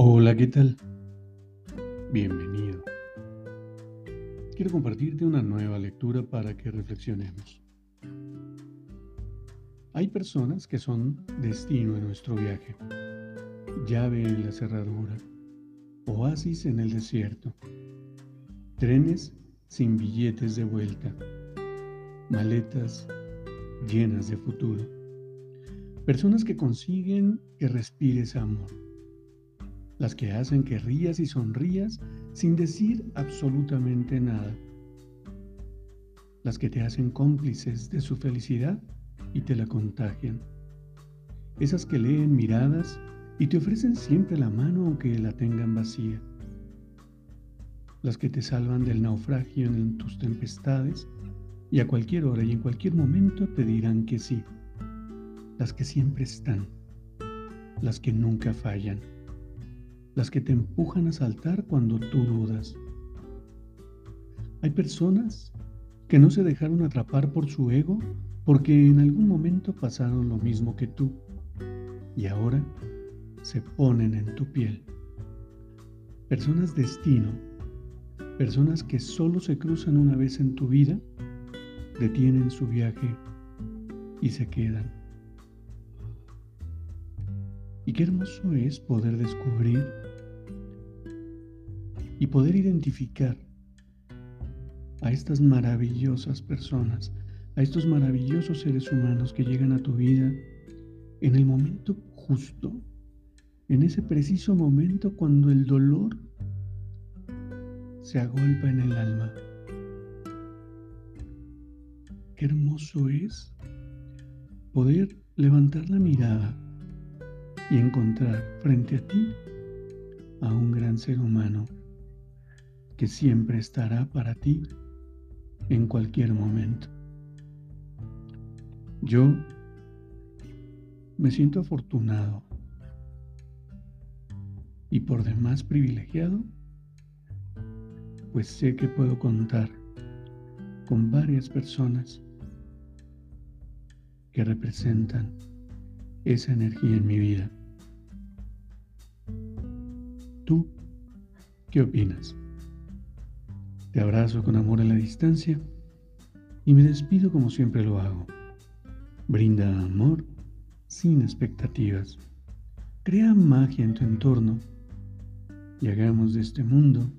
Hola, ¿qué tal? Bienvenido. Quiero compartirte una nueva lectura para que reflexionemos. Hay personas que son destino en nuestro viaje, llave en la cerradura, oasis en el desierto, trenes sin billetes de vuelta, maletas llenas de futuro, personas que consiguen que respires amor las que hacen que rías y sonrías sin decir absolutamente nada, las que te hacen cómplices de su felicidad y te la contagian, esas que leen miradas y te ofrecen siempre la mano aunque la tengan vacía, las que te salvan del naufragio en tus tempestades y a cualquier hora y en cualquier momento te dirán que sí, las que siempre están, las que nunca fallan las que te empujan a saltar cuando tú dudas. Hay personas que no se dejaron atrapar por su ego porque en algún momento pasaron lo mismo que tú y ahora se ponen en tu piel. Personas destino, personas que solo se cruzan una vez en tu vida, detienen su viaje y se quedan. Y qué hermoso es poder descubrir y poder identificar a estas maravillosas personas, a estos maravillosos seres humanos que llegan a tu vida en el momento justo, en ese preciso momento cuando el dolor se agolpa en el alma. Qué hermoso es poder levantar la mirada y encontrar frente a ti a un gran ser humano que siempre estará para ti en cualquier momento. Yo me siento afortunado y por demás privilegiado, pues sé que puedo contar con varias personas que representan esa energía en mi vida. ¿Tú qué opinas? Te abrazo con amor a la distancia y me despido como siempre lo hago. Brinda amor sin expectativas. Crea magia en tu entorno y hagamos de este mundo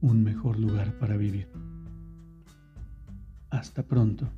un mejor lugar para vivir. Hasta pronto.